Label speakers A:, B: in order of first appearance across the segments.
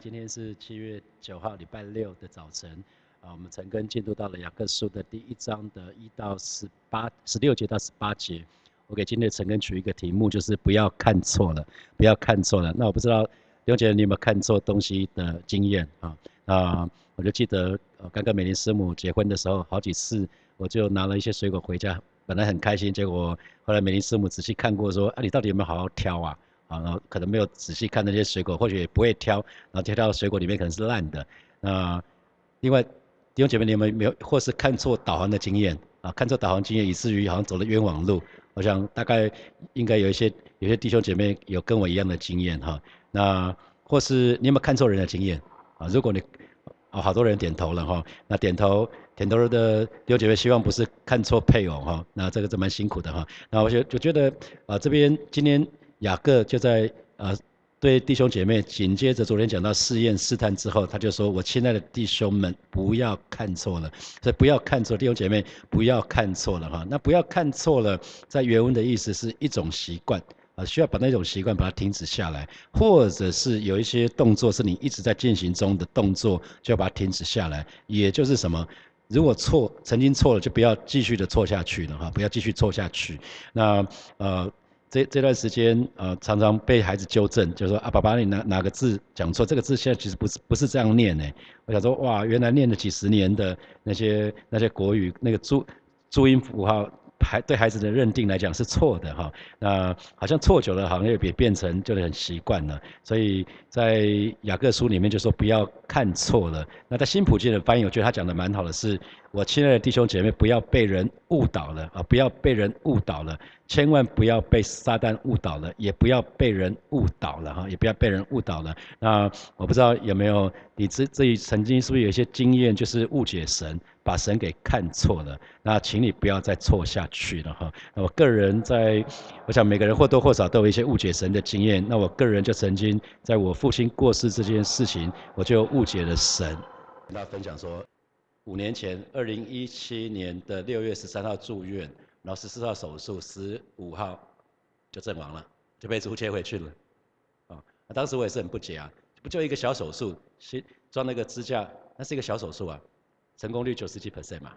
A: 今天是七月九号，礼拜六的早晨，啊，我们陈根进入到了雅各书的第一章的一到十八、十六节到十八节。我给今天陈根取一个题目，就是不要看错了，不要看错了。那我不知道刘姐你有没有看错东西的经验啊？啊，我就记得刚跟美玲师母结婚的时候，好几次我就拿了一些水果回家，本来很开心，结果后来美玲师母仔细看过，说啊，你到底有没有好好挑啊？啊，然后可能没有仔细看那些水果，或许也不会挑，然后挑到水果里面可能是烂的。那另外弟兄姐妹，你有没有或是看错导航的经验啊？看错导航经验，以至于好像走了冤枉路。我想大概应该有一些有些弟兄姐妹有跟我一样的经验哈。那或是你有没有看错人的经验啊？如果你哦，好多人点头了哈。那点头点头的弟兄姐妹，希望不是看错配偶哈。那这个是蛮辛苦的哈。那我就就觉得啊，这边今天。雅各就在呃对弟兄姐妹紧接着昨天讲到试验试探之后，他就说：“我亲爱的弟兄们，不要看错了，所以不要看错弟兄姐妹，不要看错了哈。那不要看错了，在原文的意思是一种习惯啊，需要把那种习惯把它停止下来，或者是有一些动作是你一直在进行中的动作，就要把它停止下来。也就是什么，如果错曾经错了，就不要继续的错下去了哈，不要继续错下去。那呃。这这段时间，呃，常常被孩子纠正，就说啊，爸爸你哪哪个字讲错？这个字现在其实不是不是这样念呢。我想说，哇，原来念了几十年的那些那些国语那个注注音符号。孩对孩子的认定来讲是错的哈，那好像错久了，好像也变成就很习惯了。所以在雅各书里面就说不要看错了。那在新普京的翻译，我觉得他讲的蛮好的，是我亲爱的弟兄姐妹，不要被人误导了啊，不要被人误导了，千万不要被撒旦误导了，也不要被人误导了哈，也不要被人误导了。那我不知道有没有你这这一曾经是不是有一些经验，就是误解神。把神给看错了，那请你不要再错下去了哈。那我个人在，我想每个人或多或少都有一些误解神的经验。那我个人就曾经在我父亲过世这件事情，我就误解了神。跟大家分享说，五年前，二零一七年的六月十三号住院，然后十四号手术，十五号就阵亡了，就被租切回去了。啊，当时我也是很不解啊，不就一个小手术，先装那个支架，那是一个小手术啊。成功率九十七 percent 嘛，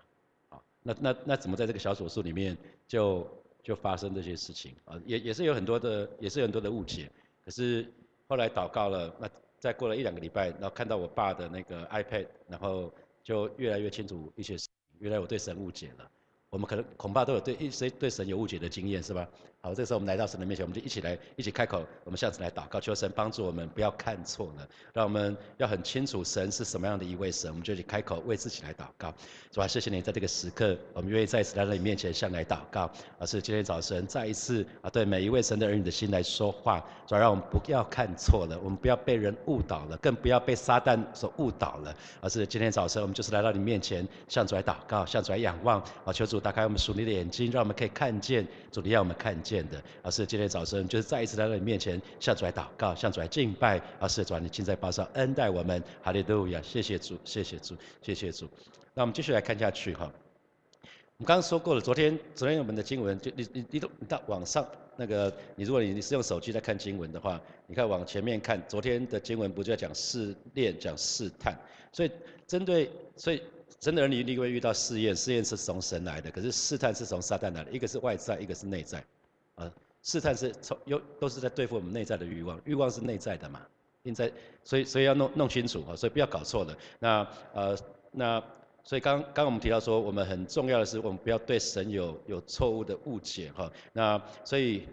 A: 好，那那那怎么在这个小手术里面就就发生这些事情啊？也也是有很多的，也是有很多的误解。可是后来祷告了，那再过了一两个礼拜，然后看到我爸的那个 iPad，然后就越来越清楚一些事，原来我对神误解了。我们可能恐怕都有对一些对神有误解的经验，是吧？好，这时候我们来到神的面前，我们就一起来一起开口，我们下次来祷告，求神帮助我们不要看错了，让我们要很清楚神是什么样的一位神，我们就去开口为自己来祷告。主啊，谢谢你在这个时刻，我们愿意再一次来到你面前向来祷告。而是今天早晨再一次啊，对每一位神的儿女的心来说话，主要让我们不要看错了，我们不要被人误导了，更不要被撒旦所误导了。而是今天早晨我们就是来到你面前向主来祷告，向主来仰望啊，求主。打开我们属灵的眼睛，让我们可以看见主你要我们看见的。而是今天早晨，就是再一次来到你面前，向主来祷告，向主来敬拜。而是主你今在报上恩待我们，哈利路亚！谢谢主，谢谢主，谢谢主。那我们继续来看下去哈。我们刚刚说过了，昨天昨天我们的经文，就你你你都你到网上那个，你如果你你是用手机在看经文的话，你看往前面看，昨天的经文不就要讲试炼，讲试探？所以针对所以。真的儿女，你会遇到试验，试验是从神来的，可是试探是从撒旦来的，一个是外在，一个是内在，啊，试探是从又都是在对付我们内在的欲望，欲望是内在的嘛，现在，所以所以要弄弄清楚啊，所以不要搞错了。那呃那所以刚刚我们提到说，我们很重要的是，我们不要对神有有错误的误解哈。那所以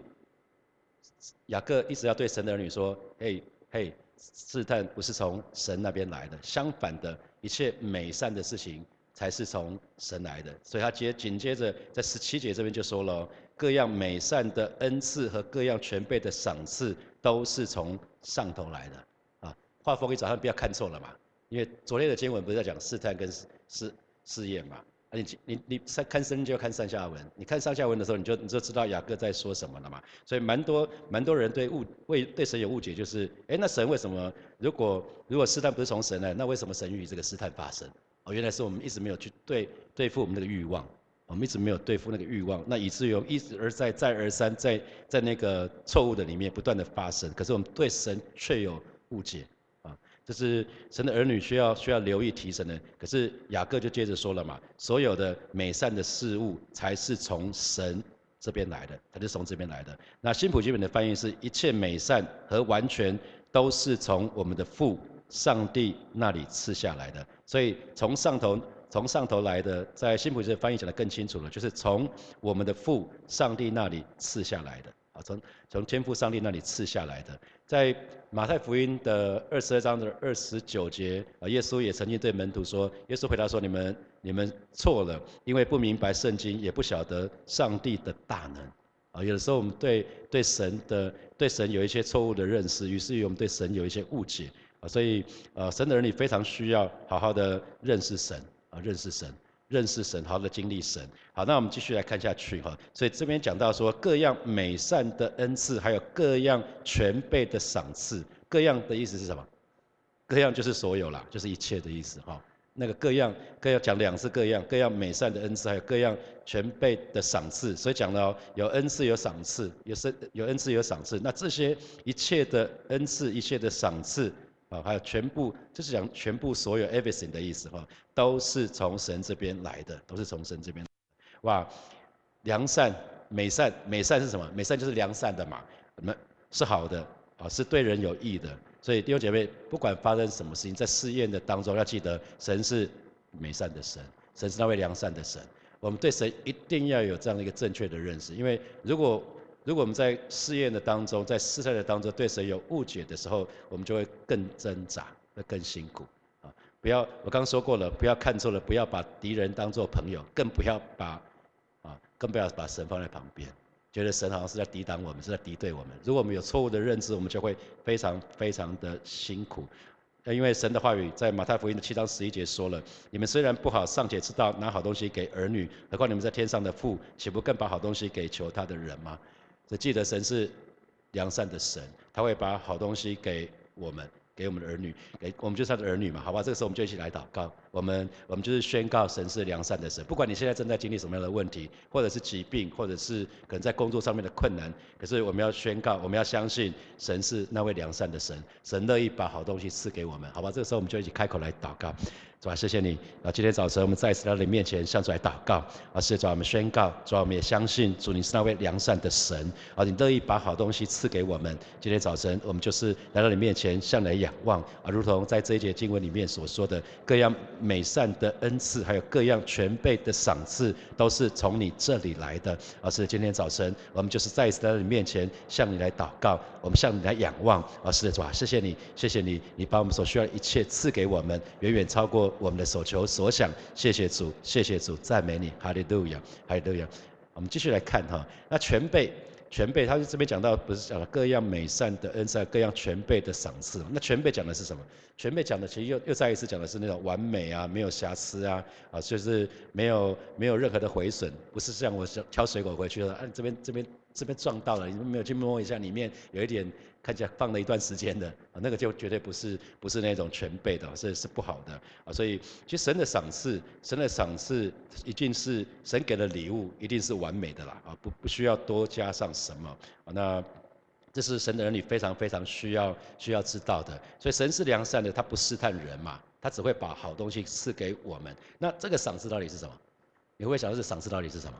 A: 雅各一直要对神的儿女说，嘿嘿，试探不是从神那边来的，相反的。一切美善的事情才是从神来的，所以他接紧接着在十七节这边就说了，各样美善的恩赐和各样全备的赏赐都是从上头来的。啊，话锋一转，不要看错了嘛，因为昨天的经文不是在讲试探跟试试验嘛。你你你上看圣经就要看上下文，你看上下文的时候，你就你就知道雅各在说什么了嘛。所以蛮多蛮多人对误为对神有误解，就是哎，那神为什么如果如果试探不是从神来，那为什么神与这个试探发生？哦，原来是我们一直没有去对对付我们那个欲望，我们一直没有对付那个欲望，那以至于一直而再再而三在在那个错误的里面不断的发生。可是我们对神却有误解啊。这是神的儿女需要需要留意提升的。可是雅各就接着说了嘛，所有的美善的事物才是从神这边来的，它是从这边来的。那新普基本的翻译是一切美善和完全都是从我们的父上帝那里赐下来的。所以从上头从上头来的，在新普基的翻译讲得更清楚了，就是从我们的父上帝那里赐下来的。啊，从从天父上帝那里赐下来的，在马太福音的二十二章的二十九节，啊，耶稣也曾经对门徒说，耶稣回答说，你们你们错了，因为不明白圣经，也不晓得上帝的大能。啊，有的时候我们对对神的对神有一些错误的认识，于是于我们对神有一些误解。啊，所以呃，神的儿女非常需要好好的认识神，啊，认识神。认识神，好的经历神。好，那我们继续来看下去哈。所以这边讲到说，各样美善的恩赐，还有各样全备的赏赐。各样的意思是什么？各样就是所有啦，就是一切的意思哈。那个各样，各样讲两次各样，各样美善的恩赐，还有各样全备的赏赐。所以讲到有恩赐有赏赐，有是有恩赐有赏赐。那这些一切的恩赐，一切的赏赐。啊，还有全部，就是讲全部所有 everything 的意思哈，都是从神这边来的，都是从神这边。哇，良善、美善、美善是什么？美善就是良善的嘛，那是好的啊，是对人有益的。所以弟兄姐妹，不管发生什么事情，在试验的当中，要记得神是美善的神，神是那位良善的神。我们对神一定要有这样的一个正确的认识，因为如果如果我们在试验的当中，在试探的当中对神有误解的时候，我们就会更挣扎，会更辛苦啊！不要，我刚刚说过了，不要看错了，不要把敌人当做朋友，更不要把啊，更不要把神放在旁边，觉得神好像是在抵挡我们，是在敌对我们。如果我们有错误的认知，我们就会非常非常的辛苦。因为神的话语在马太福音的七章十一节说了：你们虽然不好，尚且知道拿好东西给儿女，何况你们在天上的父，岂不更把好东西给求他的人吗？只记得神是良善的神，他会把好东西给我们，给我们的儿女，给我们就是他的儿女嘛，好吧？这个时候我们就一起来祷告，我们我们就是宣告神是良善的神，不管你现在正在经历什么样的问题，或者是疾病，或者是可能在工作上面的困难，可是我们要宣告，我们要相信神是那位良善的神，神乐意把好东西赐给我们，好吧？这个时候我们就一起开口来祷告。主啊，谢谢你啊！今天早晨我们再一次来到你面前，向主来祷告啊！谢主啊，我们宣告，主啊，我们也相信主你是那位良善的神啊！你乐意把好东西赐给我们。今天早晨我们就是来到你面前，向来仰望啊！如同在这一节经文里面所说的，各样美善的恩赐，还有各样全备的赏赐，都是从你这里来的。而是今天早晨我们就是再一次来到你面前，向你来祷告，我们向你来仰望啊！是的，主啊，谢谢你，谢谢你，你把我们所需要的一切赐给我们，远远超过。我们的所求所想，谢谢主，谢谢主，赞美你，哈利路亚，哈利路亚。我们继续来看哈，那全备，全备，他就这边讲到不是讲了各样美善的恩赐，各样全备的赏赐那全备讲的是什么？全备讲的其实又又再一次讲的是那种完美啊，没有瑕疵啊，啊，就是没有没有任何的毁损，不是像我挑水果回去了，啊，这边这边这边撞到了，你们没有去摸一下里面有一点。看起来放了一段时间的，那个就绝对不是不是那种全备的，是是不好的啊。所以其实神的赏赐，神的赏赐一定是神给的礼物，一定是完美的啦啊，不不需要多加上什么啊。那这是神的儿女非常非常需要需要知道的。所以神是良善的，他不试探人嘛，他只会把好东西赐给我们。那这个赏赐到底是什么？你会想到这赏赐到底是什么？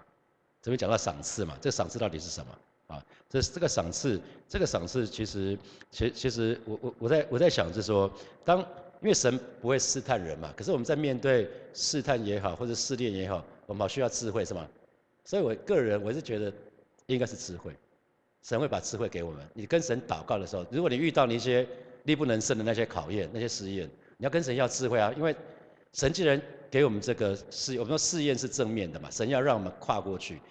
A: 这边讲到赏赐嘛，这赏赐到底是什么？啊，这这个赏赐，这个赏赐其实，其其实我我我在我在想，就是说，当因为神不会试探人嘛，可是我们在面对试探也好，或者试炼也好，我们好需要智慧是吗？所以我个人我是觉得应该是智慧，神会把智慧给我们。你跟神祷告的时候，如果你遇到那些力不能胜的那些考验、那些试验，你要跟神要智慧啊，因为神既然给我们这个试，我们说试验是正面的嘛，神要让我们跨过去，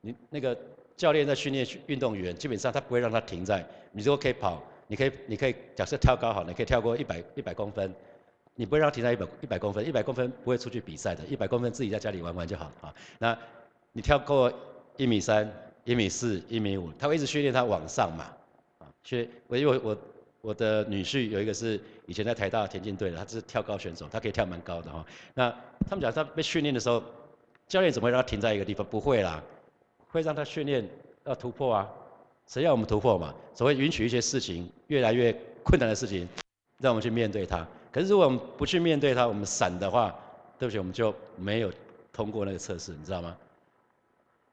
A: 你那个。教练在训练运动员，基本上他不会让他停在。你如果可以跑，你可以，你可以假设跳高好，你可以跳过一百一百公分，你不会让他停在一百一百公分，一百公分不会出去比赛的，一百公分自己在家里玩玩就好啊。那你跳过一米三、一米四、一米五，他会一直训练他往上嘛啊。训我因为我我的女婿有一个是以前在台大田径队的，他是跳高选手，他可以跳蛮高的哈。那他们讲他被训练的时候，教练怎么会让他停在一个地方？不会啦。会让他训练要突破啊，谁要我们突破嘛？所谓允许一些事情越来越困难的事情让我们去面对它。可是如果我们不去面对它，我们闪的话，对不起，我们就没有通过那个测试，你知道吗？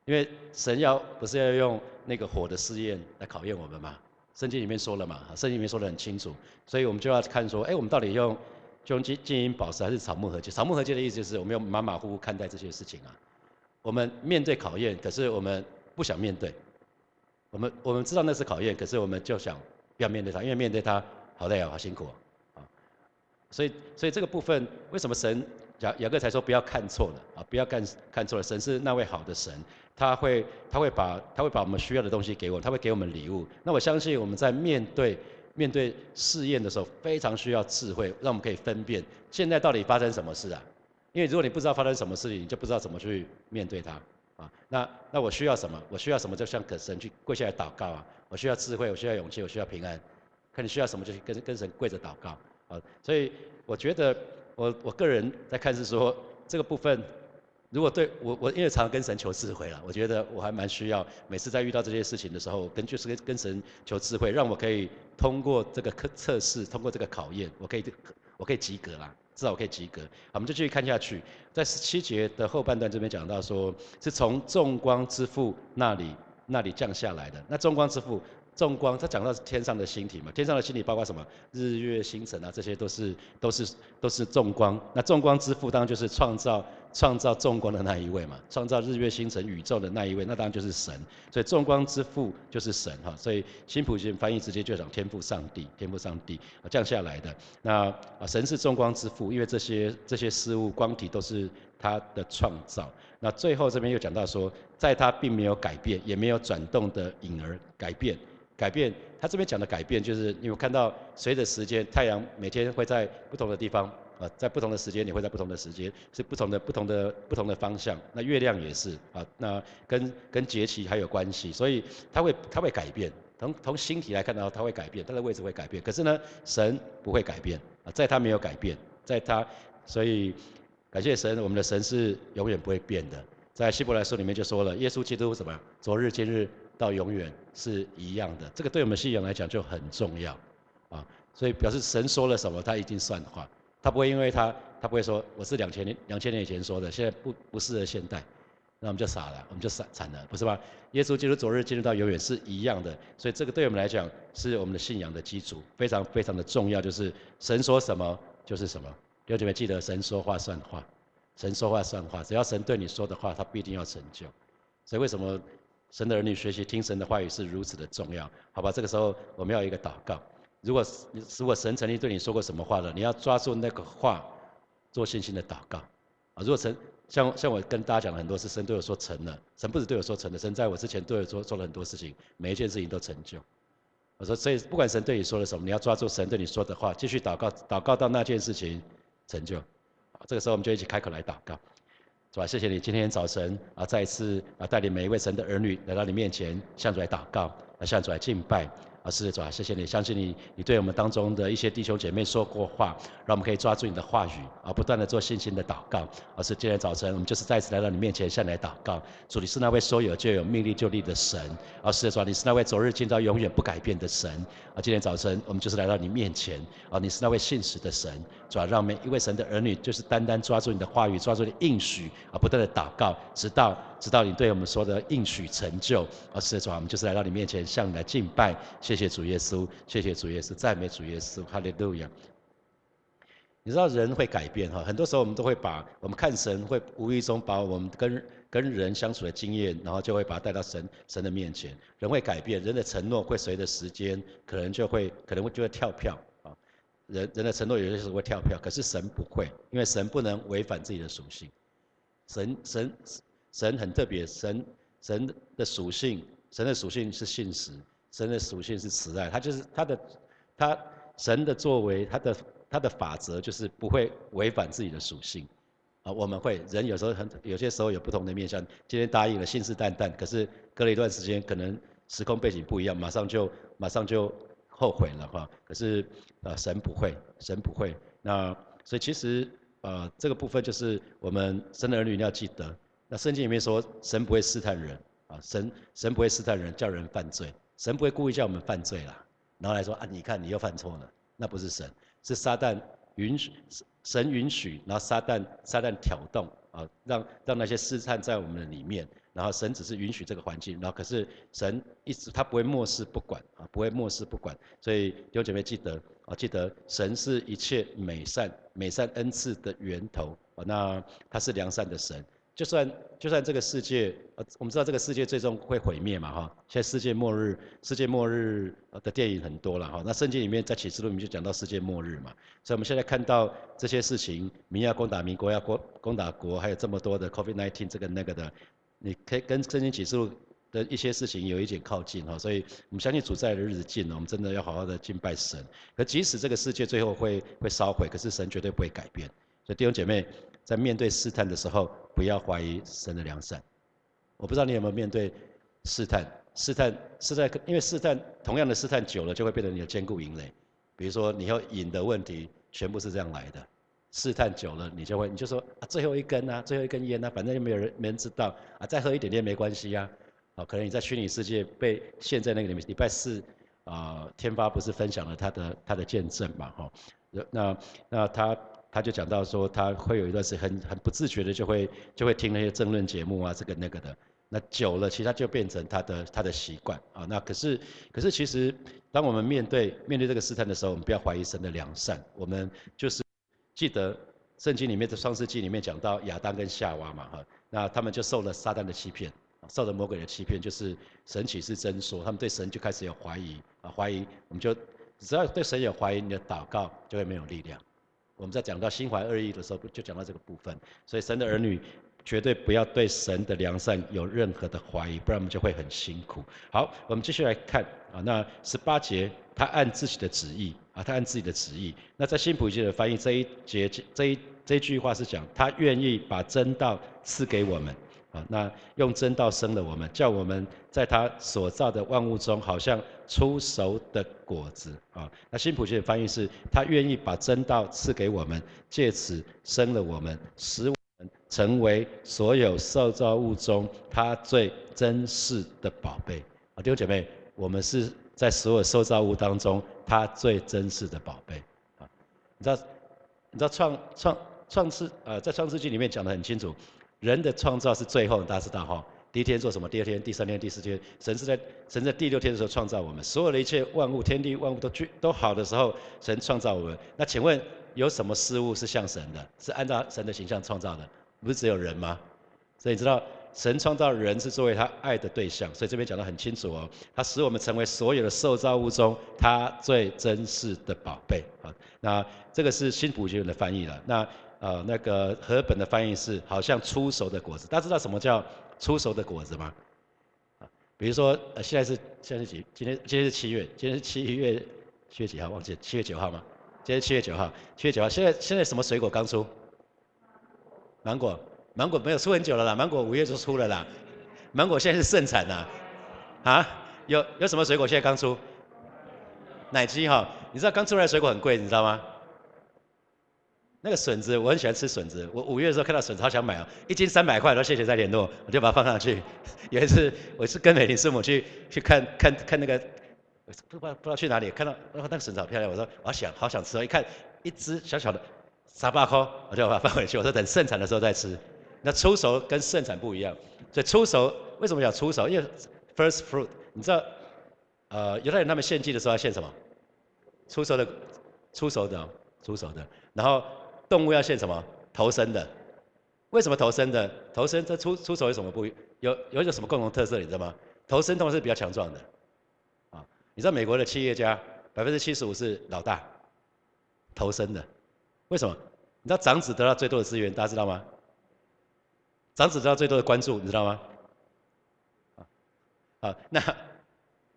A: 因为神要不是要用那个火的试验来考验我们嘛？圣经里面说了嘛，圣经里面说的很清楚，所以我们就要看说，哎，我们到底用就用金金银宝石还是草木合金？草木合金的意思就是我们要马马虎虎看待这些事情啊。我们面对考验，可是我们不想面对。我们我们知道那是考验，可是我们就想不要面对它，因为面对它好累啊，好辛苦啊。所以所以这个部分，为什么神雅雅各才说不要看错了啊？不要看看错了，神是那位好的神。他会，他会把，他会把我们需要的东西给我，他会给我们礼物。那我相信我们在面对面对试验的时候，非常需要智慧，让我们可以分辨现在到底发生什么事啊？因为如果你不知道发生什么事情，你就不知道怎么去面对它啊。那那我需要什么？我需要什么？就向可神去跪下来祷告啊。我需要智慧，我需要勇气，我需要平安。看你需要什么，就去跟跟神跪着祷告啊。所以我觉得，我我个人在看是说这个部分。如果对我我因为常跟神求智慧了，我觉得我还蛮需要每次在遇到这些事情的时候，跟就是跟跟神求智慧，让我可以通过这个测测试，通过这个考验，我可以我可以及格啦，至少我可以及格。好，我们就继续看下去，在十七节的后半段这边讲到说，是从众光之父那里那里降下来的。那众光之父。众光，他讲到是天上的星体嘛？天上的星体包括什么？日月星辰啊，这些都是都是都是众光。那众光之父当然就是创造创造众光的那一位嘛，创造日月星辰宇宙的那一位，那当然就是神。所以众光之父就是神哈。所以新普贤翻译直接就讲天赋上帝，天赋上帝降下来的。那啊，神是众光之父，因为这些这些事物光体都是他的创造。那最后这边又讲到说，在他并没有改变，也没有转动的影儿改变。改变，他这边讲的改变，就是你有看到随着时间，太阳每天会在不同的地方，啊，在不同的时间，你会在不同的时间，是不同的、不同的、不同的方向。那月亮也是，啊，那跟跟节气还有关系，所以它会它会改变。从从星体来看到，它会改变，它的位置会改变。可是呢，神不会改变，啊，在它没有改变，在它，所以感谢神，我们的神是永远不会变的。在希伯来书里面就说了，耶稣基督什么？昨日、今日。到永远是一样的，这个对我们信仰来讲就很重要，啊，所以表示神说了什么，他一定算话，他不会因为他，他不会说我是两千年两千年以前说的，现在不不适合现代，那我们就傻了，我们就惨惨了，不是吧？耶稣基督昨日今日到永远是一样的，所以这个对我们来讲是我们的信仰的基础，非常非常的重要，就是神说什么就是什么，弟兄姐妹记得神说话算话，神说话算话，只要神对你说的话，他必定要成就，所以为什么？神的儿女学习听神的话语是如此的重要，好吧？这个时候我们要一个祷告。如果如果神曾经对你说过什么话了，你要抓住那个话，做信心的祷告。啊，如果神像像我跟大家讲了很多次，神对我说成了，神不止对我说成了，神在我之前对我做做了很多事情，每一件事情都成就。我说，所以不管神对你说了什么，你要抓住神对你说的话，继续祷告，祷告到那件事情成就。这个时候我们就一起开口来祷告。是吧？谢谢你今天早晨啊，再一次啊，带领每一位神的儿女来到你面前，向主来祷告，啊向主来敬拜。啊，是，主啊，谢谢你，相信你，你对我们当中的一些弟兄姐妹说过话，让我们可以抓住你的话语，啊，不断的做信心的祷告。而是今天早晨，我们就是再次来到你面前，向你来祷告。主，你是那位说有就有、命立就立的神。啊，是，主啊，你是那位昨日、今朝、永远不改变的神。啊，今天早晨，我们就是来到你面前。啊，你是那位信实的神。主啊，让每一位神的儿女，就是单单抓住你的话语，抓住你的应许，而，不断的祷告，直到直到你对我们说的应许成就。而，是，主，我们就是来到你面前，向你来敬拜。谢。谢主耶稣，谢谢主耶稣，赞美主耶稣，哈利路亚。你知道人会改变哈，很多时候我们都会把我们看神，会无意中把我们跟跟人相处的经验，然后就会把它带到神神的面前。人会改变，人的承诺会随着时间，可能就会可能会就会跳票。人人的承诺有些时候会跳票，可是神不会，因为神不能违反自己的属性。神神神很特别，神神的属性，神的属性是信实。神的属性是慈爱，他就是他的，他神的作为，他的他的法则就是不会违反自己的属性，啊，我们会人有时候很有些时候有不同的面向，今天答应了信誓旦旦，可是隔了一段时间，可能时空背景不一样，马上就马上就后悔了哈。可是啊，神不会，神不会。那所以其实啊，这个部分就是我们生的儿女要记得，那圣经里面说神不会试探人啊，神神不会试探人，叫人犯罪。神不会故意叫我们犯罪啦，然后来说啊，你看你又犯错了，那不是神。是撒旦允许神允许，然后撒旦撒旦挑动啊，让让那些试探在我们的里面。然后神只是允许这个环境，然后可是神一直他不会漠视不管啊，不会漠视不管。所以弟兄姐妹记得啊，记得神是一切美善美善恩赐的源头啊，那他是良善的神。就算就算这个世界呃，我们知道这个世界最终会毁灭嘛哈。现在世界末日世界末日的电影很多了哈。那圣经里面在启示录里面就讲到世界末日嘛。所以我们现在看到这些事情，民要攻打民，国要攻攻打国，还有这么多的 COVID-19 这个那个的。你可以跟圣经启示录的一些事情有一点靠近哈，所以我们相信主在的日子近了，我们真的要好好的敬拜神。可即使这个世界最后会会烧毁，可是神绝对不会改变。所以弟兄姐妹，在面对试探的时候，不要怀疑神的良善。我不知道你有没有面对试探，试探试探，因为试探同样的试探久了，就会变成你的坚固营垒。比如说你要瘾的问题，全部是这样来的。试探久了，你就会，你就说啊，最后一根啊，最后一根烟啊，反正又没有人没人知道啊，再喝一点点没关系呀。啊，可能你在虚拟世界被陷在那个里面。礼拜四啊，天发不是分享了他的他的见证嘛，哈，那那他他就讲到说，他会有一段时间很很不自觉的就会就会听那些争论节目啊，这个那个的。那久了，其实他就变成他的他的习惯啊。那可是可是其实，当我们面对面对这个试探的时候，我们不要怀疑神的良善，我们就是。记得圣经里面的创世纪里面讲到亚当跟夏娃嘛哈，那他们就受了撒旦的欺骗，受了魔鬼的欺骗，就是神启是真说，他们对神就开始有怀疑啊，怀疑我们就只要对神有怀疑，你的祷告就会没有力量。我们在讲到心怀恶意的时候，就讲到这个部分，所以神的儿女绝对不要对神的良善有任何的怀疑，不然我们就会很辛苦。好，我们继续来看啊，那十八节，他按自己的旨意。啊，他按自己的旨意。那在新普世的翻译这一节这一这句话是讲，他愿意把真道赐给我们。那用真道生了我们，叫我们在他所造的万物中，好像出熟的果子。啊，那新普学的翻译是，他愿意把真道赐给我们，借此生了我们，使我们成为所有受造物中他最珍视的宝贝。啊，弟兄姐妹，我们是。在所有受造物当中，他最珍视的宝贝啊！你知道，你知道创创创世呃，在创世纪里面讲得很清楚，人的创造是最后，大家知道哈？第一天做什么？第二天、第三天、第四天，神是在神在第六天的时候创造我们，所有的一切万物，天地万物都具都好的时候，神创造我们。那请问有什么事物是像神的？是按照神的形象创造的？不是只有人吗？所以你知道。神创造人是作为他爱的对象，所以这边讲得很清楚哦。他使我们成为所有的受造物中他最珍视的宝贝啊。那这个是新普学的翻译了。那呃那个和本的翻译是好像出熟的果子。大家知道什么叫出熟的果子吗？啊，比如说呃现在是现在是几？今天今天是七月，今天是七月七月几号？忘记七月九号吗？今天七月九号，七月九号。现在现在什么水果刚出？芒果。芒果没有出很久了啦，芒果五月就出了啦。芒果现在是盛产呐，啊，有有什么水果现在刚出？奶鸡哈，你知道刚出来的水果很贵，你知道吗？那个笋子，我很喜欢吃笋子。我五月的时候看到笋子，好想买哦，一斤三百块，然后谢谢再联络，我就把它放上去。有一次，我是跟美玲师母去去看看看那个，不知道不知道去哪里，看到那个笋子好漂亮，我说我想好想吃哦，一看一只小小的，三八块，我就把它放回去，我说等盛产的时候再吃。那出熟跟盛产不一样，所以出熟为什么讲出熟？因为 first fruit，你知道，呃，犹太人他们献祭的时候要献什么？出熟的，出熟的，出熟的。然后动物要献什么？头生的。为什么头生的？头生这出出手有什么不有有一种什么共同特色？你知道吗？头生通常是比较强壮的。啊，你知道美国的企业家百分之七十五是老大，头生的。为什么？你知道长子得到最多的资源，大家知道吗？长子得到最多的关注，你知道吗？啊，好，那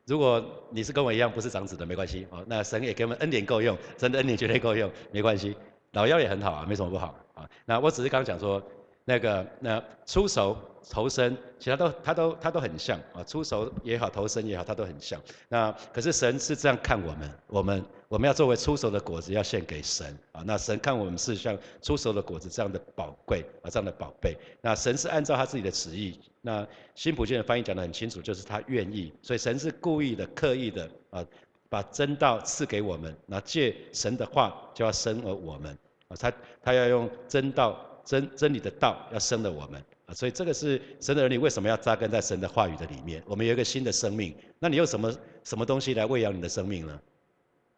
A: 如果你是跟我一样不是长子的，没关系，哦，那神也给我们恩典够用，真的恩典绝对够用，没关系，老幺也很好啊，没什么不好啊。那我只是刚刚讲说。那个那出手投身，其他都他都他都很像啊，出手也好，投身也好，他都很像。那可是神是这样看我们，我们我们要作为出手的果子要献给神啊。那神看我们是像出手的果子这样的宝贵啊，这样的宝贝。那神是按照他自己的旨意。那新普京的翻译讲得很清楚，就是他愿意，所以神是故意的、刻意的啊，把真道赐给我们，那借神的话就要生而我们啊，他他要用真道真真理的道要生了我们啊，所以这个是神的儿女为什么要扎根在神的话语的里面？我们有一个新的生命，那你用什么什么东西来喂养你的生命呢？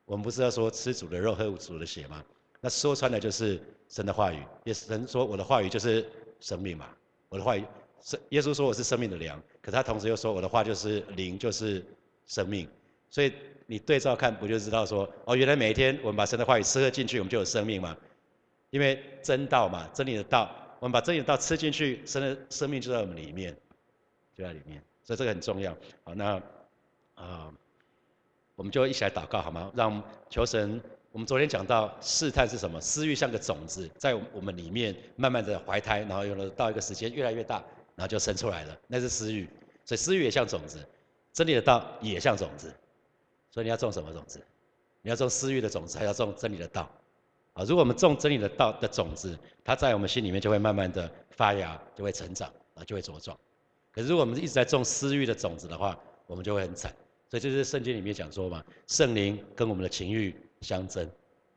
A: 我们不是要说吃主的肉喝主的血吗？那说穿了就是神的话语，也神说我的话语就是生命嘛，我的话语是耶稣说我是生命的粮，可他同时又说我的话就是灵，就是生命，所以。你对照看，不就知道说，哦，原来每一天我们把神的话语吃喝进去，我们就有生命吗？因为真道嘛，真理的道，我们把真理的道吃进去，神的生命就在我们里面，就在里面，所以这个很重要。好，那啊，我们就一起来祷告好吗？让求神，我们昨天讲到试探是什么？私欲像个种子，在我们里面慢慢的怀胎，然后有了到一个时间越来越大，然后就生出来了，那是私欲。所以私欲也像种子，真理的道也像种子。所以你要种什么种子？你要种私欲的种子，还要种真理的道。啊，如果我们种真理的道的种子，它在我们心里面就会慢慢的发芽，就会成长，啊，就会茁壮。可是如果我们一直在种私欲的种子的话，我们就会很惨。所以就是圣经里面讲说嘛，圣灵跟我们的情欲相争，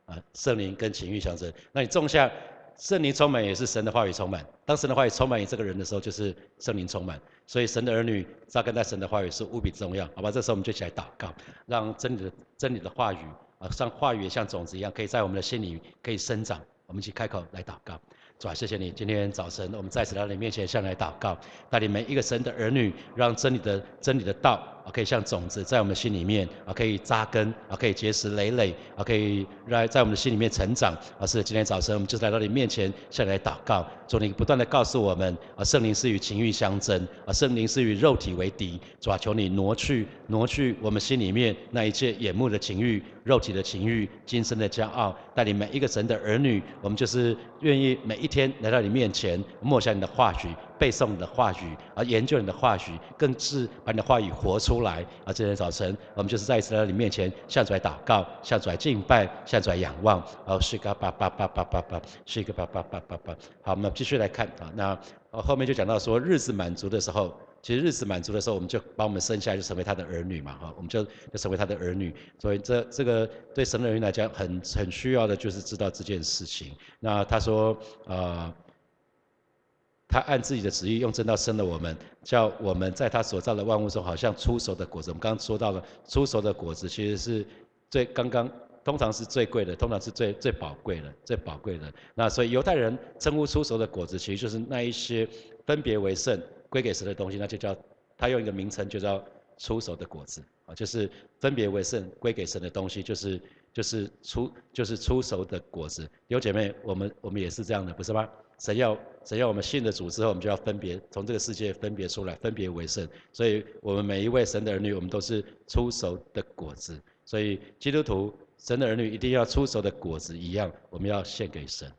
A: 啊，圣灵跟情欲相争。那你种下。圣灵充满也是神的话语充满。当神的话语充满你这个人的时候，就是圣灵充满。所以神的儿女扎根在神的话语是无比重要，好吧？这时候我们就起来祷告，让真理的真理的话语啊，像话语也像种子一样，可以在我们的心里可以生长。我们一起开口来祷告。主啊，谢谢你，今天早晨我们在此来到你面前向来祷告，带领每一个神的儿女，让真理的真理的道可以像种子在我们心里面啊，可以扎根啊，可以结实累累啊，可以让在我们的心里面成长。啊，是今天早晨我们就来到你面前向你来祷告，主你不断的告诉我们啊，圣灵是与情欲相争啊，圣灵是与肉体为敌。主啊，求你挪去挪去我们心里面那一切眼目的情欲、肉体的情欲、今生的骄傲，带领每一个神的儿女，我们就是愿意每一。天来到你面前，默想你的话语，背诵你的话语，而研究你的话语，更是把你的话语活出来。而今天早晨，我们就是再一次来到你面前，向主来祷告，向主来敬拜，向主来仰望。哦，是个叭叭叭叭叭叭，是一个叭叭叭叭叭。好，我们继续来看啊，那后面就讲到说，日子满足的时候。其实日子满足的时候，我们就把我们生下来就成为他的儿女嘛，哈，我们就就成为他的儿女。所以这这个对神的人来讲，很很需要的就是知道这件事情。那他说，呃，他按自己的旨意用正道生了我们，叫我们在他所造的万物中，好像出熟的果子。我们刚刚说到了，出熟的果子其实是最刚刚，通常是最贵的，通常是最最宝贵的，最宝贵的。那所以犹太人称呼出熟的果子，其实就是那一些分别为圣。归给神的东西，那就叫他用一个名称，就叫出手的果子啊，就是分别为圣归给神的东西，就是就是出就是出手的果子。有姐妹，我们我们也是这样的，不是吗？神要神要我们信了主之后，我们就要分别从这个世界分别出来，分别为圣。所以我们每一位神的儿女，我们都是出手的果子。所以基督徒神的儿女一定要出手的果子一样，我们要献给神。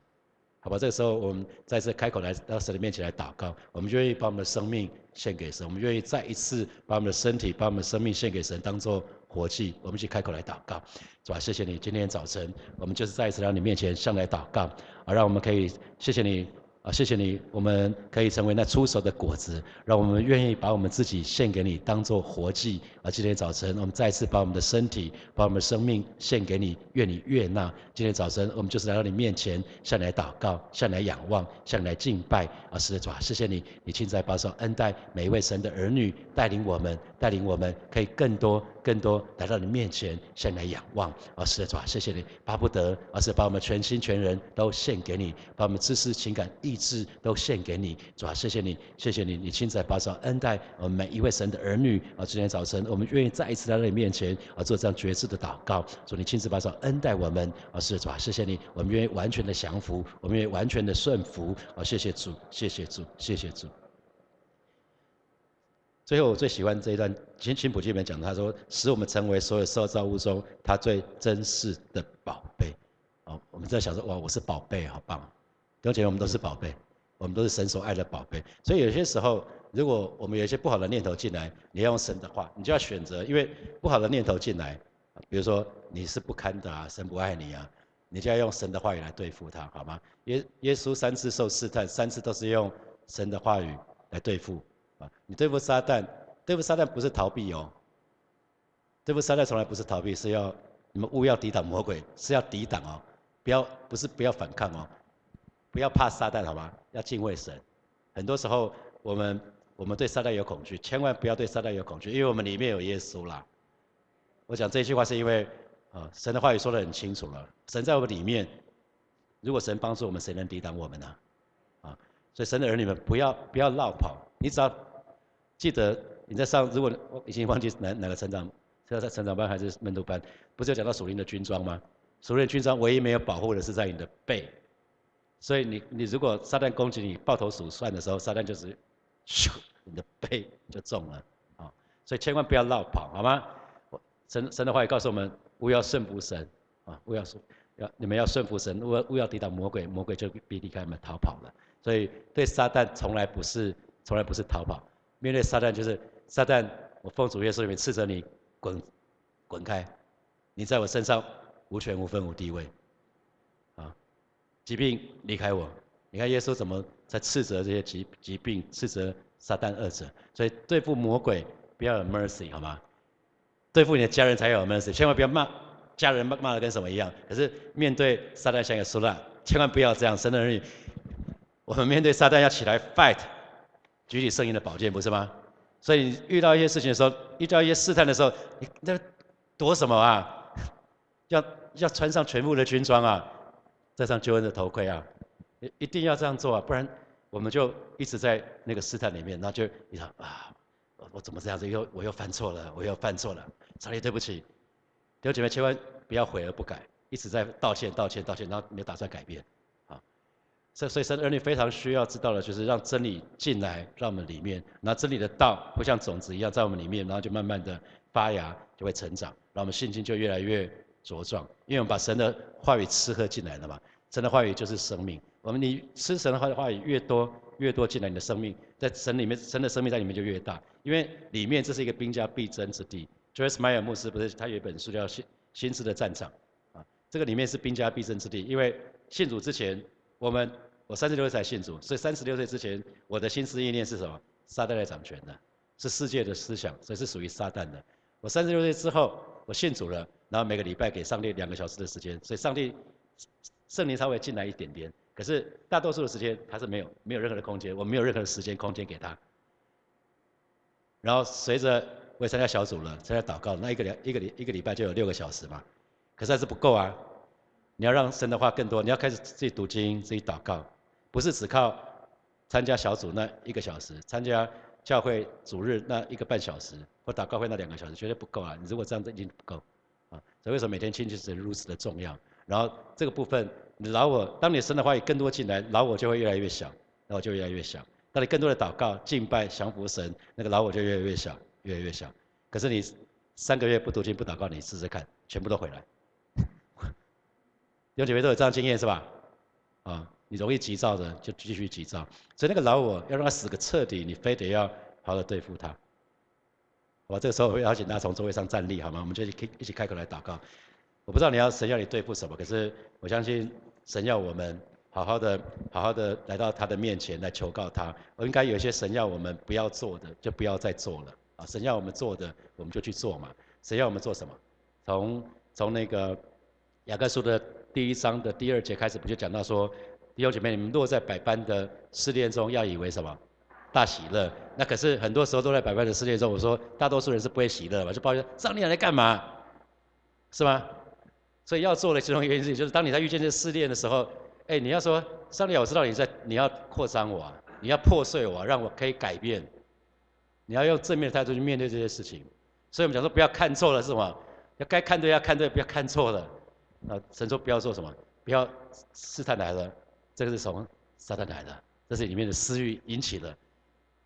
A: 好吧，这个时候我们再次开口来到神的面前来祷告，我们愿意把我们的生命献给神，我们愿意再一次把我们的身体、把我们的生命献给神，当做活祭。我们一起开口来祷告，主啊，谢谢你，今天早晨我们就是再一次让你面前上来祷告，而，让我们可以谢谢你。啊，谢谢你，我们可以成为那出熟的果子，让我们愿意把我们自己献给你，当做活祭。啊，今天早晨我们再次把我们的身体、把我们的生命献给你，愿你悦纳。今天早晨我们就是来到你面前，向你来祷告，向你来仰望，向你来敬拜。啊，是的，主啊，谢谢你，你亲自保守恩待每一位神的儿女，带领我们，带领我们可以更多、更多来到你面前，向你来仰望。啊，是的，主啊，谢谢你，巴不得而是把我们全心全人都献给你，把我们知识、情感、意。志都献给你，主啊，谢谢你，谢谢你，你亲自保守恩待我们每一位神的儿女啊！今天早晨，我们愿意再一次来到你面前啊，做这样绝志的祷告。主，你亲自保守恩待我们啊！是主啊，谢谢你，我们愿意完全的降服，我们愿意完全的顺服啊！谢谢主，谢谢主，谢谢主。最后，我最喜欢这一段，请请普经里面讲，他说，使我们成为所有受造物中他最珍视的宝贝。哦，我们在想说，哇，我是宝贝，好棒。而且我们都是宝贝，我们都是神所爱的宝贝。所以有些时候，如果我们有一些不好的念头进来，你要用神的话，你就要选择，因为不好的念头进来，比如说你是不堪的啊，神不爱你啊，你就要用神的话语来对付他，好吗？耶耶稣三次受试探，三次都是用神的话语来对付啊。你对付撒旦，对付撒旦不是逃避哦，对付撒旦从来不是逃避，是要你们勿要抵挡魔鬼，是要抵挡哦，不要不是不要反抗哦，不要怕撒旦好吗？要敬畏神。很多时候我们我们对撒旦有恐惧，千万不要对撒旦有恐惧，因为我们里面有耶稣啦。我讲这句话是因为，啊，神的话语说得很清楚了，神在我们里面，如果神帮助我们，谁能抵挡我们呢？啊，所以神的儿女们不要不要绕跑，你只要记得你在上，如果我已经忘记哪哪个成长，是要在成长班还是门徒班，不是有讲到属灵的军装吗？属灵的军装唯一没有保护的是在你的背。所以你你如果撒旦攻击你抱头鼠窜的时候，撒旦就是，咻，你的背就中了，啊，所以千万不要绕跑，好吗？神神的话也告诉我们，勿要顺服神，啊，勿要顺，要你们要顺服神，勿勿要抵挡魔鬼，魔鬼就必离开你们逃跑了。所以对撒旦从来不是从来不是逃跑，面对撒旦就是撒旦，我奉主耶稣里面斥责你，滚滚开，你在我身上无权无分无地位。疾病离开我，你看耶稣怎么在斥责这些疾疾病，斥责撒旦二者。所以对付魔鬼不要有 mercy 好吗？对付你的家人才有 mercy，千万不要骂家人骂骂的跟什么一样。可是面对撒旦像一个苏拉，千万不要这样。神的儿女，我们面对撒旦要起来 fight，举起圣灵的宝剑，不是吗？所以遇到一些事情的时候，遇到一些试探的时候，你那躲什么啊？要要穿上全部的军装啊！戴上救恩的头盔啊，一一定要这样做啊，不然我们就一直在那个试探里面，然后就你想啊，我我怎么这样子又我又犯错了，我又犯错了，上帝对不起，弟姐妹千万不要悔而不改，一直在道歉道歉道歉，然后没有打算改变，啊，所所以神儿女非常需要知道的就是让真理进来，让我们里面，那真理的道会像种子一样在我们里面，然后就慢慢的发芽，就会成长，让我们信心就越来越。茁壮，因为我们把神的话语吃喝进来了嘛。神的话语就是生命。我们你吃神的话话语越多，越多进来，你的生命在神里面，神的生命在里面就越大。因为里面这是一个兵家必争之地。Joyce Meyer 牧师不是他有一本书叫《心心智的战场》啊，这个里面是兵家必争之地。因为信主之前，我们我三十六岁才信主，所以三十六岁之前，我的心思意念是什么？撒旦在掌权的，是世界的思想，所以是属于撒旦的。我三十六岁之后，我信主了。然后每个礼拜给上帝两个小时的时间，所以上帝圣灵稍微进来一点点，可是大多数的时间他是没有没有任何的空间，我没有任何的时间空间给他。然后随着我也参加小组了，参加祷告，那一个两一个礼一个礼拜就有六个小时嘛，可是还是不够啊！你要让神的话更多，你要开始自己读经、自己祷告，不是只靠参加小组那一个小时，参加教会主日那一个半小时，或祷告会那两个小时，绝对不够啊！你如果这样子已经不够。所以为什么每天亲近神如此的重要？然后这个部分，你老我，当你神的话语更多进来，老我就会越来越小，然后就越来越小。当你更多的祷告、敬拜、降服神，那个老我就越来越小，越来越小。可是你三个月不读经、不祷告，你试试看，全部都回来。有几位都有这样经验是吧？啊，你容易急躁的就继续急躁。所以那个老我要让他死个彻底，你非得要好好的对付他。我这个时候我会邀请大家从座位上站立，好吗？我们就一起一起开口来祷告。我不知道你要神要你对付什么，可是我相信神要我们好好的、好好的来到他的面前来求告他。我应该有一些神要我们不要做的，就不要再做了啊！神要我们做的，我们就去做嘛。神要我们做什么？从从那个雅各书的第一章的第二节开始，不就讲到说，弟兄姐妹，你们落在百般的试炼中，要以为什么？大喜乐，那可是很多时候都在百般的试炼中。我说，大多数人是不会喜乐嘛，就抱怨上帝来干嘛，是吗？所以要做的其中一个原因，就是当你在遇见这试炼的时候，哎，你要说，上帝，我知道你在，你要扩张我，你要破碎我，让我可以改变。你要用正面的态度去面对这些事情。所以我们讲说，不要看错了，是吗？要该看对要看对，不要看错了。啊，神说不要做什么，不要试探来了，这个是从撒旦来的，这是里面的私欲引起的。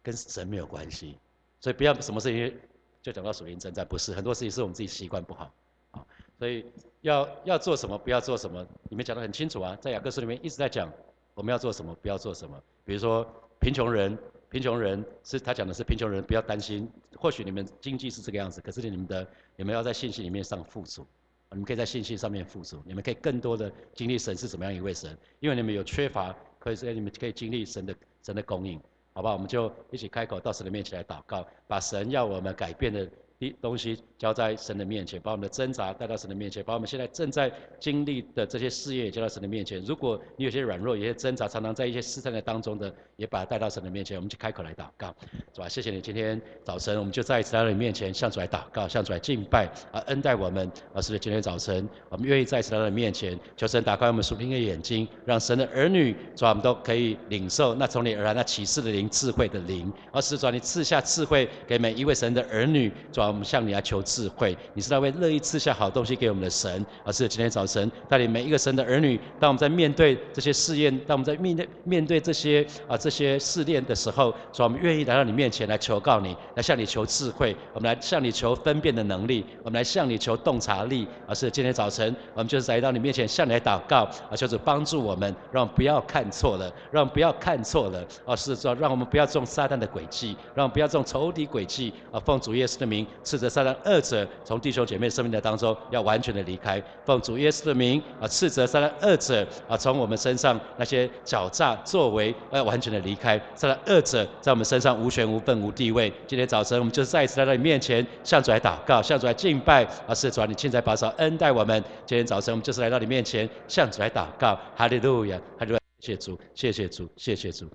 A: 跟神没有关系，所以不要什么事情就讲到属灵征战，不是很多事情是我们自己习惯不好，啊，所以要要做什么，不要做什么，你们讲得很清楚啊，在雅各书里面一直在讲我们要做什么，不要做什么。比如说贫穷人，贫穷人是他讲的是贫穷人不要担心，或许你们经济是这个样子，可是你们的你们要在信心里面上富足，你们可以在信心上面付出，你们可以更多的经历神是怎么样一位神，因为你们有缺乏，可以说你们可以经历神的神的供应。好吧，我们就一起开口到神的面前来祷告，把神要我们改变的的东西交在神的面前，把我们的挣扎带到神的面前，把我们现在正在经历的这些事业交到神的面前。如果你有些软弱，有些挣扎，常常在一些试探的当中的，也把它带到神的面前，我们就开口来祷告，是吧？谢谢你，今天早晨我们就再一次来到你面前，向主来祷告，向主来敬拜，啊，恩待我们。啊，是，今天早晨我们愿意再一次来到你面前，求神打开我们属灵的眼睛，让神的儿女，主我们都可以领受那从你而来那启示的灵、智慧的灵。而是主你赐下智慧给每一位神的儿女，主我们向你来求智慧。你是那位乐意赐下好东西给我们的神。而是今天早晨带领每一个神的儿女，当我们在面对这些试验，当我们在面对面对这些啊这些试炼的时候，主我们愿意来到你面前来求告你，来向你求智慧，我们来向你求分辨的能力，我们来向你求洞察力。而是今天早晨我们就是来到你面前向你来祷告，啊，求主帮助我们，让我们不要看错了，让我们不要看错了。而，是说让我们不要中撒旦的诡计，让我们不要中仇敌诡计。啊，奉主耶稣的名，斥责撒旦二者从弟兄姐妹生命的当中要完全的离开。奉主耶稣的名，啊，斥责撒旦二者啊从我们身上那些狡诈作为要完全的离开。撒旦二者在我们身上无权无份无地位。今天早晨我们就再一次来到你面前，向主来祷告，向主来敬拜。啊，是主啊，你现在把手恩待我们。今天早晨我们就是来到你面前，向主来祷告。哈利路亚，哈利路亚，谢谢主，谢谢主，谢谢主。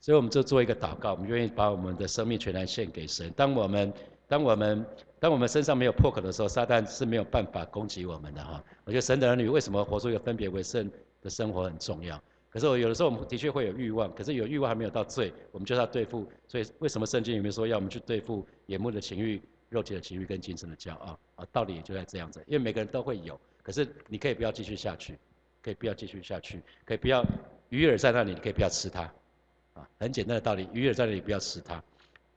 A: 所以我们就做一个祷告，我们愿意把我们的生命全然献给神。当我们，当我们，当我们身上没有破口的时候，撒旦是没有办法攻击我们的哈。我觉得神的儿女为什么活出一个分别为圣的生活很重要。可是我有的时候我们的确会有欲望，可是有欲望还没有到罪，我们就要对付。所以为什么圣经里面说要我们去对付眼目的情欲、肉体的情欲跟精神的骄傲啊？道理也就在这样子，因为每个人都会有。可是你可以不要继续下去，可以不要继续下去，可以不要鱼饵在那里，你可以不要吃它。啊，很简单的道理，鱼饵在那里不要吃它。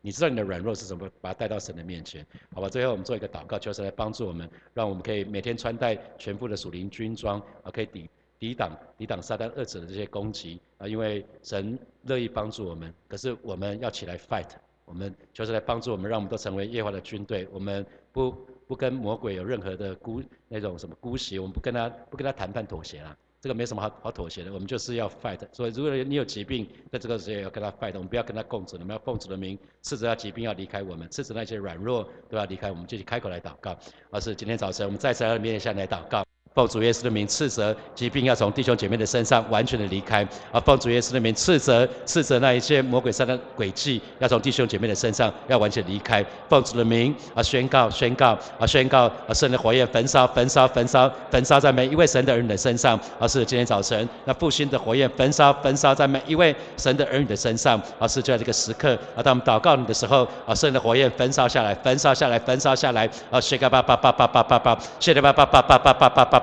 A: 你知道你的软弱是什么，把它带到神的面前，好吧？最后我们做一个祷告，求神来帮助我们，让我们可以每天穿戴全副的属灵军装，啊，可以抵抵挡抵挡撒旦恶者的这些攻击啊，因为神乐意帮助我们，可是我们要起来 fight，我们求神来帮助我们，让我们都成为耶和华的军队，我们不不跟魔鬼有任何的姑那种什么姑息，我们不跟他不跟他谈判妥协了。这个没什么好好妥协的，我们就是要 fight。所以如果你有疾病，在这个时候要跟他 fight，我们不要跟他共存，我们要奉主的名，斥责他疾病要离开我们，斥责那些软弱都要离开我们，就去开口来祷告。而是今天早晨我们再次来面向来祷告。奉主耶稣的名斥责疾病要从弟兄姐妹的身上完全的离开，啊，奉主耶稣的名斥责斥责那一些魔鬼上的诡计要从弟兄姐妹的身上要完全离开，奉主的名啊宣告宣告啊宣告啊圣的火焰焚烧焚烧焚烧焚烧在每一位神的儿女的身上，而是今天早晨那复兴的火焰焚烧焚烧在每一位神的儿女的身上，而是就在这个时刻啊当我们祷告你的时候啊圣的火焰焚烧下来焚烧下来焚烧下来啊谢嘎巴巴巴巴巴巴巴谢巴巴巴巴巴巴巴巴。叭叭叭，谢里叭叭叭叭叭叭叭叭叭叭叭，谢里叭叭叭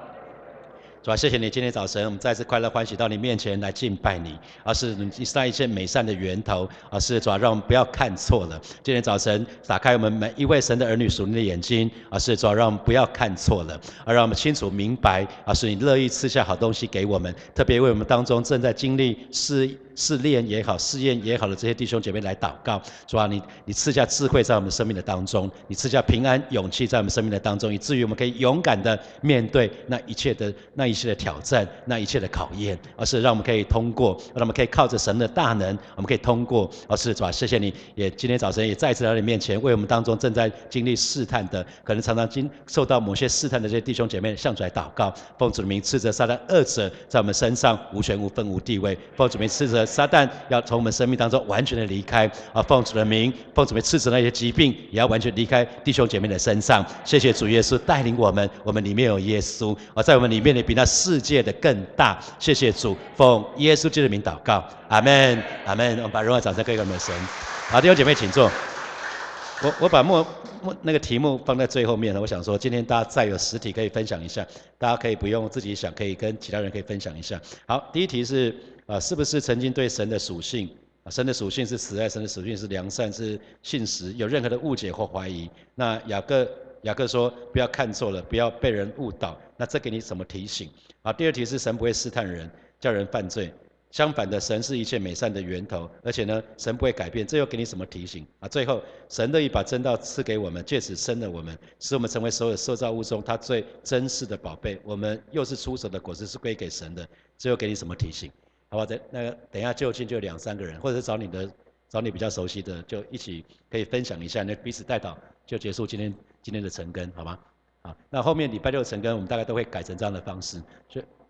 A: 主啊，谢谢你今天早晨，我们再次快乐欢喜到你面前来敬拜你，而是你是那一切美善的源头，而是主啊，让我们不要看错了。今天早晨打开我们每一位神的儿女属灵的眼睛，而是主啊，让我们不要看错了，而让我们清楚明白，而是你乐意赐下好东西给我们，特别为我们当中正在经历是试炼也好、试验也好的这些弟兄姐妹来祷告。主啊，你你赐下智慧在我们生命的当中，你赐下平安、勇气在我们生命的当中，以至于我们可以勇敢的面对那一切的那。一切的挑战，那一切的考验，而是让我们可以通过，让我们可以靠着神的大能，我们可以通过。而是主啊，谢谢你，也今天早晨也再次来到你面前，为我们当中正在经历试探的，可能常常经受到某些试探的这些弟兄姐妹，向主来祷告。奉主的名，斥责撒旦二者在我们身上无权无分无地位。奉主的名，斥责撒旦要从我们生命当中完全的离开。啊，奉主的名，奉主名斥责那些疾病也要完全离开弟兄姐妹的身上。谢谢主耶稣带领我们，我们里面有耶稣，而在我们里面的比那。世界的更大，谢谢主，奉耶稣基督的名祷告，阿门，阿门。我们把荣耀掌声给我们的神。好，弟兄姐妹，请坐。我我把默默那个题目放在最后面了。我想说，今天大家再有实体可以分享一下，大家可以不用自己想，可以跟其他人可以分享一下。好，第一题是啊，是不是曾经对神的属性啊，神的属性是慈爱，神的属性是良善，是信实，有任何的误解或怀疑？那雅各雅各说，不要看错了，不要被人误导。那这给你什么提醒？好，第二题是神不会试探人，叫人犯罪。相反的，神是一切美善的源头，而且呢，神不会改变。这又给你什么提醒啊？最后，神乐意把真道赐给我们，借此生了我们，使我们成为所有受造物中他最珍视的宝贝。我们又是出手的果实，是归给神的。这又给你什么提醒？好吧，等那个等一下就近就两三个人，或者是找你的找你比较熟悉的，就一起可以分享一下，那彼此带导就结束今天今天的晨更，好吗？好，那后面礼拜六晨更我们大概都会改成这样的方式，就。